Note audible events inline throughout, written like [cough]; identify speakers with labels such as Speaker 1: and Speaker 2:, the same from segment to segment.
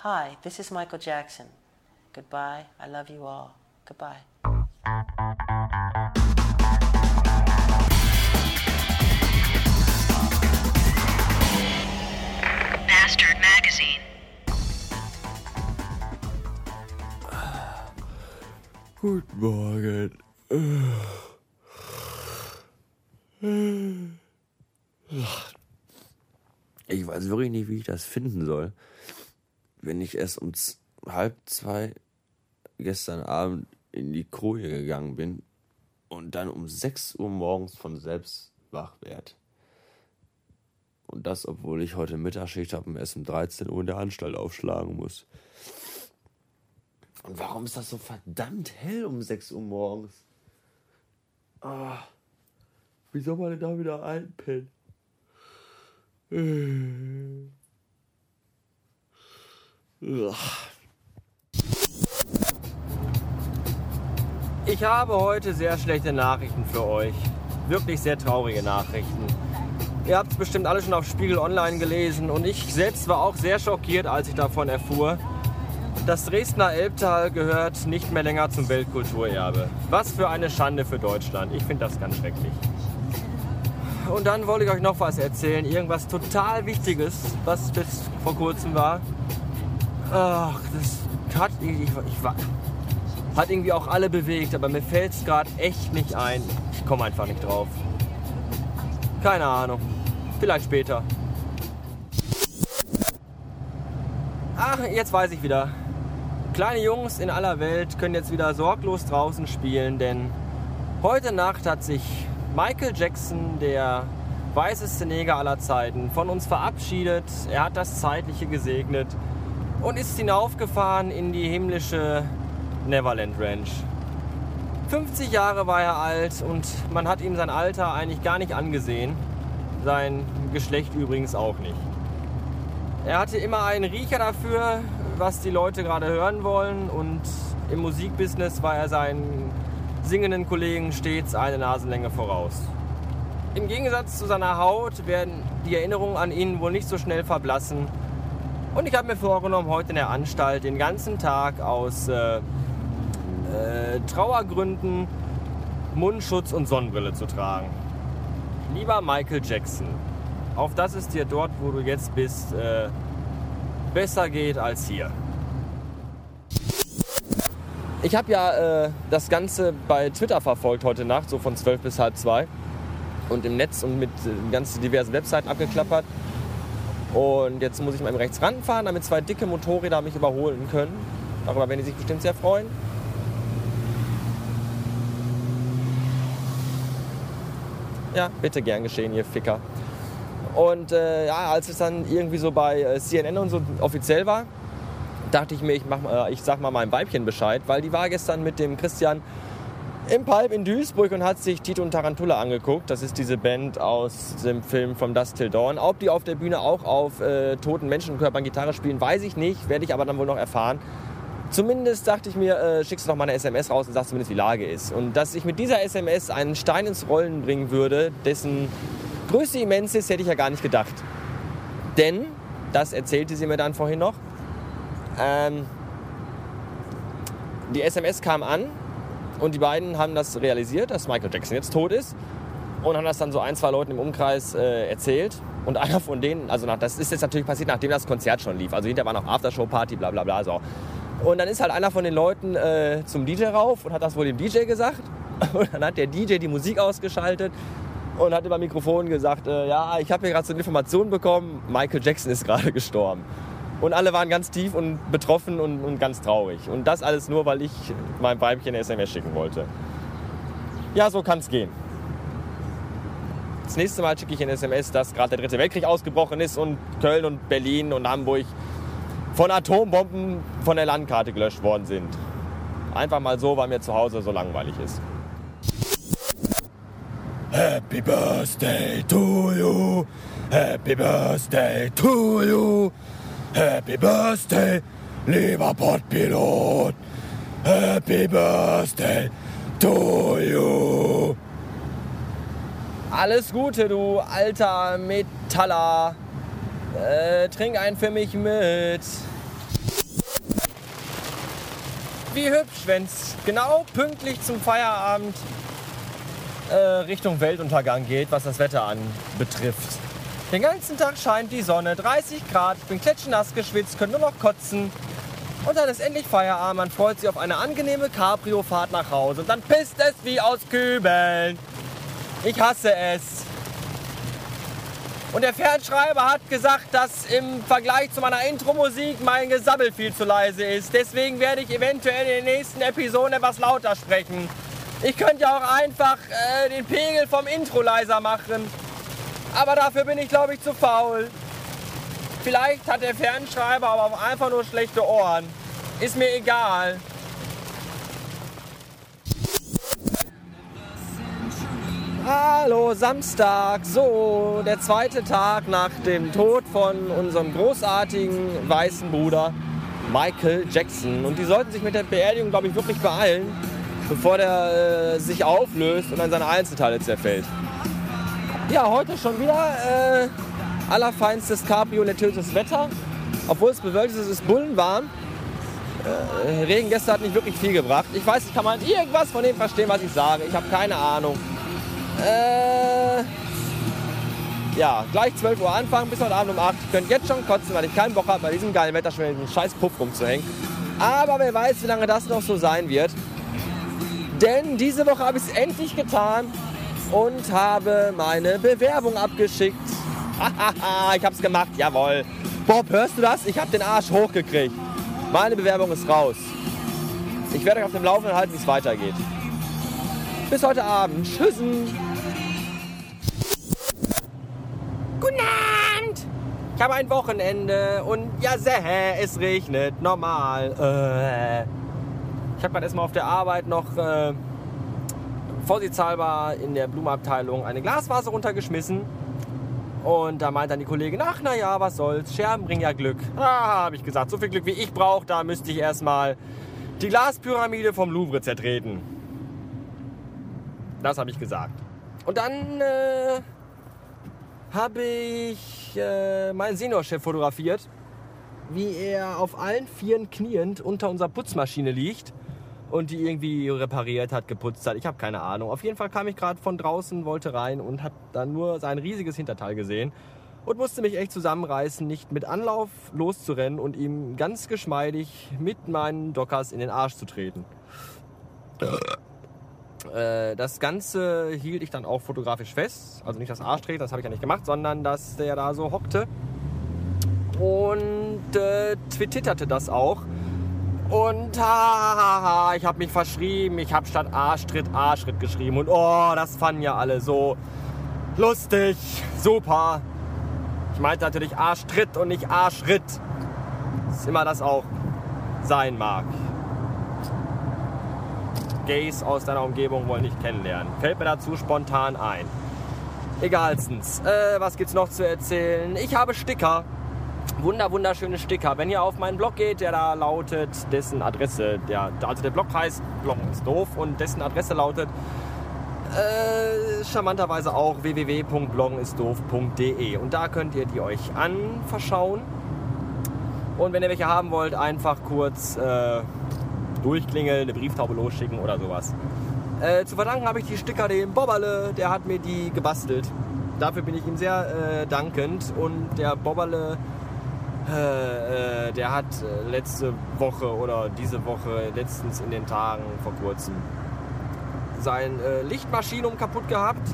Speaker 1: Hi, this is Michael Jackson. Goodbye. I love you all. Goodbye.
Speaker 2: Bastard Magazine. [sighs]
Speaker 3: Guten Morgen. [sighs] [sighs] Ich weiß wirklich nicht, wie ich das finden soll. Wenn ich erst um halb zwei gestern Abend in die Koje gegangen bin und dann um 6 Uhr morgens von selbst wach werd. Und das, obwohl ich heute Mittagsschicht habe und erst um 13 Uhr in der Anstalt aufschlagen muss. Und warum ist das so verdammt hell um 6 Uhr morgens? Ah, wie soll man denn da wieder einpennen?
Speaker 4: Ich habe heute sehr schlechte Nachrichten für euch. Wirklich sehr traurige Nachrichten. Ihr habt es bestimmt alle schon auf Spiegel Online gelesen und ich selbst war auch sehr schockiert, als ich davon erfuhr. Das Dresdner Elbtal gehört nicht mehr länger zum Weltkulturerbe. Was für eine Schande für Deutschland. Ich finde das ganz schrecklich. Und dann wollte ich euch noch was erzählen. Irgendwas total Wichtiges, was bis vor kurzem war. Ach, das hat, ich, ich, hat irgendwie auch alle bewegt, aber mir fällt es gerade echt nicht ein. Ich komme einfach nicht drauf. Keine Ahnung. Vielleicht später. Ach, jetzt weiß ich wieder. Kleine Jungs in aller Welt können jetzt wieder sorglos draußen spielen, denn heute Nacht hat sich Michael Jackson, der weißeste Neger aller Zeiten, von uns verabschiedet. Er hat das Zeitliche gesegnet und ist hinaufgefahren in die himmlische Neverland Ranch. 50 Jahre war er alt und man hat ihm sein Alter eigentlich gar nicht angesehen. Sein Geschlecht übrigens auch nicht. Er hatte immer einen Riecher dafür, was die Leute gerade hören wollen und im Musikbusiness war er seinen singenden Kollegen stets eine Nasenlänge voraus. Im Gegensatz zu seiner Haut werden die Erinnerungen an ihn wohl nicht so schnell verblassen. Und ich habe mir vorgenommen, heute in der Anstalt den ganzen Tag aus äh, äh, Trauergründen Mundschutz und Sonnenbrille zu tragen. Lieber Michael Jackson, auf dass es dir dort, wo du jetzt bist, äh, besser geht als hier. Ich habe ja äh, das Ganze bei Twitter verfolgt heute Nacht, so von 12 bis halb zwei. Und im Netz und mit äh, ganz diversen Webseiten abgeklappert. Und jetzt muss ich mal rechts ranfahren, damit zwei dicke Motorräder mich überholen können. Darüber werden die sich bestimmt sehr freuen. Ja, bitte gern geschehen, ihr Ficker. Und äh, ja, als es dann irgendwie so bei äh, CNN und so offiziell war, dachte ich mir, ich, mach, äh, ich sag mal meinem Weibchen Bescheid, weil die war gestern mit dem Christian im Palp in Duisburg und hat sich Tito und Tarantula angeguckt. Das ist diese Band aus dem Film From Dust Till Dawn. Ob die auf der Bühne auch auf äh, toten Menschenkörpern Gitarre spielen, weiß ich nicht, werde ich aber dann wohl noch erfahren. Zumindest dachte ich mir, äh, schickst du doch mal eine SMS raus und sagst zumindest, wie Lage ist. Und dass ich mit dieser SMS einen Stein ins Rollen bringen würde, dessen Größe immens ist, hätte ich ja gar nicht gedacht. Denn, das erzählte sie mir dann vorhin noch, ähm, die SMS kam an und die beiden haben das realisiert, dass Michael Jackson jetzt tot ist und haben das dann so ein, zwei Leuten im Umkreis äh, erzählt. Und [laughs] einer von denen, also nach, das ist jetzt natürlich passiert, nachdem das Konzert schon lief. Also hinterher war noch Aftershow-Party, bla bla bla. So. Und dann ist halt einer von den Leuten äh, zum DJ rauf und hat das wohl dem DJ gesagt. [laughs] Und dann hat der DJ die Musik ausgeschaltet und hat über Mikrofon gesagt, äh, ja, ich habe hier gerade so eine Information bekommen, Michael Jackson ist gerade gestorben. Und alle waren ganz tief und betroffen und, und ganz traurig. Und das alles nur, weil ich meinem Weibchen eine SMS schicken wollte. Ja, so kann es gehen. Das nächste Mal schicke ich eine SMS, dass gerade der dritte Weltkrieg ausgebrochen ist und Köln und Berlin und Hamburg von Atombomben von der Landkarte gelöscht worden sind. Einfach mal so, weil mir zu Hause so langweilig ist.
Speaker 3: Happy Birthday to you. Happy Birthday to you. Happy Birthday, lieber Pottpilot. Happy Birthday to you.
Speaker 4: Alles Gute, du alter Metaller. Äh, trink einen für mich mit. wie hübsch, wenn es genau pünktlich zum Feierabend äh, Richtung Weltuntergang geht, was das Wetter anbetrifft. Den ganzen Tag scheint die Sonne, 30 Grad, ich bin klitschnass geschwitzt, könnte nur noch kotzen. Und dann ist endlich Feierabend, man freut sich auf eine angenehme Cabrio-Fahrt nach Hause. Und dann pisst es wie aus Kübeln. Ich hasse es. Und der Fernschreiber hat gesagt, dass im Vergleich zu meiner Intro-Musik mein Gesabbel viel zu leise ist. Deswegen werde ich eventuell in den nächsten Episoden etwas lauter sprechen. Ich könnte ja auch einfach äh, den Pegel vom Intro leiser machen. Aber dafür bin ich, glaube ich, zu faul. Vielleicht hat der Fernschreiber aber auch einfach nur schlechte Ohren. Ist mir egal. Hallo, Samstag. So, der zweite Tag nach dem Tod von unserem großartigen weißen Bruder Michael Jackson. Und die sollten sich mit der Beerdigung, glaube ich, wirklich beeilen, bevor der äh, sich auflöst und an seine Einzelteile zerfällt. Ja, heute schon wieder äh, allerfeinstes cabrioletöses Wetter. Obwohl es bewölkt ist, es ist bullenwarm. Äh, Regen gestern hat nicht wirklich viel gebracht. Ich weiß nicht, kann man irgendwas von dem verstehen, was ich sage? Ich habe keine Ahnung. Äh, ja, gleich 12 Uhr anfangen, bis heute Abend um 8. Ich könnte jetzt schon kotzen, weil ich keinen Bock habe, bei diesem geilen Wetter schon in den scheiß Puff rumzuhängen. Aber wer weiß, wie lange das noch so sein wird. Denn diese Woche habe ich es endlich getan und habe meine Bewerbung abgeschickt. [laughs] ich habe es gemacht, jawohl. Bob, hörst du das? Ich habe den Arsch hochgekriegt. Meine Bewerbung ist raus. Ich werde euch auf dem Laufenden halten, wie es weitergeht. Bis heute Abend. Tschüssen. Guten Abend. Ich habe ein Wochenende und ja, säh, es regnet. Normal. Äh. Ich habe gerade erstmal auf der Arbeit noch äh, vorsichtshalber in der Blumenabteilung eine Glasvase runtergeschmissen. Und da meint dann die Kollegin, ach naja, was soll's, Scherben bringen ja Glück. Ah, habe ich gesagt, so viel Glück wie ich brauche, da müsste ich erstmal die Glaspyramide vom Louvre zertreten. Das habe ich gesagt. Und dann äh, habe ich äh, meinen Seniorchef fotografiert, wie er auf allen Vieren kniend unter unserer Putzmaschine liegt und die irgendwie repariert hat, geputzt hat. Ich habe keine Ahnung. Auf jeden Fall kam ich gerade von draußen, wollte rein und habe dann nur sein riesiges Hinterteil gesehen und musste mich echt zusammenreißen, nicht mit Anlauf loszurennen und ihm ganz geschmeidig mit meinen Dockers in den Arsch zu treten. Äh, Das Ganze hielt ich dann auch fotografisch fest. Also nicht das Arschtreten, das habe ich ja nicht gemacht, sondern dass der da so hockte. Und äh, twitterte das auch. Und hahaha, ich habe mich verschrieben. Ich habe statt Arschtritt Arschritt geschrieben. Und oh, das fanden ja alle so lustig. Super. Ich meinte natürlich Arschtritt und nicht Arschritt. Was immer das auch sein mag. Gays aus deiner Umgebung wollen dich kennenlernen. Fällt mir dazu spontan ein. Egalstens. Äh, was gibt's noch zu erzählen? Ich habe Sticker. Wunder, wunderschöne Sticker. Wenn ihr auf meinen Blog geht, der da lautet, dessen Adresse, der, also der Blog heißt Bloggen ist doof und dessen Adresse lautet äh, charmanterweise auch www.bloggenistdoof.de und da könnt ihr die euch anverschauen. Und wenn ihr welche haben wollt, einfach kurz äh, durchklingeln, eine Brieftaube losschicken oder sowas. Äh, zu verdanken habe ich die Sticker dem Bobberle, der hat mir die gebastelt. Dafür bin ich ihm sehr äh, dankend und der Bobberle, äh, äh, der hat äh, letzte Woche oder diese Woche, letztens in den Tagen vor kurzem, sein äh, Lichtmaschinum kaputt gehabt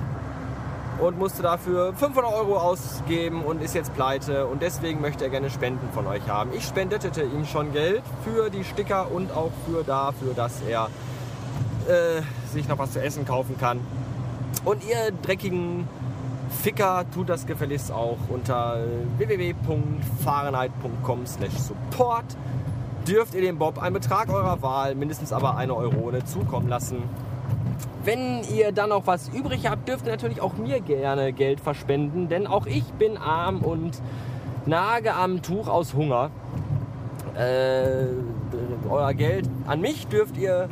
Speaker 4: und musste dafür 500 Euro ausgeben und ist jetzt pleite und deswegen möchte er gerne Spenden von euch haben. Ich spendete ihm schon Geld für die Sticker und auch für dafür, dass er äh, sich noch was zu essen kaufen kann. Und ihr dreckigen Ficker tut das gefälligst auch unter www.fahrenheit.com support dürft ihr dem Bob einen Betrag eurer Wahl, mindestens aber eine Eurone, zukommen lassen. Wenn ihr dann noch was übrig habt, dürft ihr natürlich auch mir gerne Geld verspenden, denn auch ich bin arm und nage am Tuch aus Hunger. Äh, euer Geld an mich dürft ihr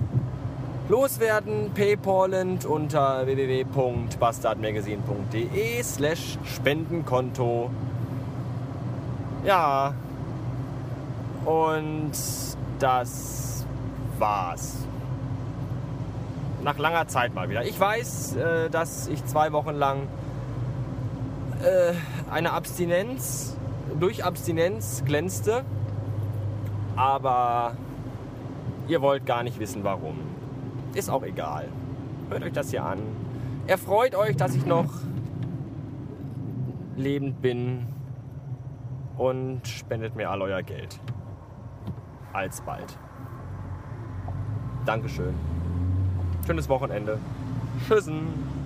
Speaker 4: loswerden, paypalend unter www.bastardmagazine.de slash Spendenkonto. Ja, und das war's. Nach langer Zeit mal wieder. Ich weiß, äh, dass ich zwei Wochen lang äh, eine Abstinenz, durch Abstinenz glänzte. Aber ihr wollt gar nicht wissen, warum. Ist auch egal. Hört euch das hier an. Erfreut euch, dass ich noch lebend bin und spendet mir all euer Geld. Alsbald. Dankeschön. Schönes Wochenende. Tschüssen.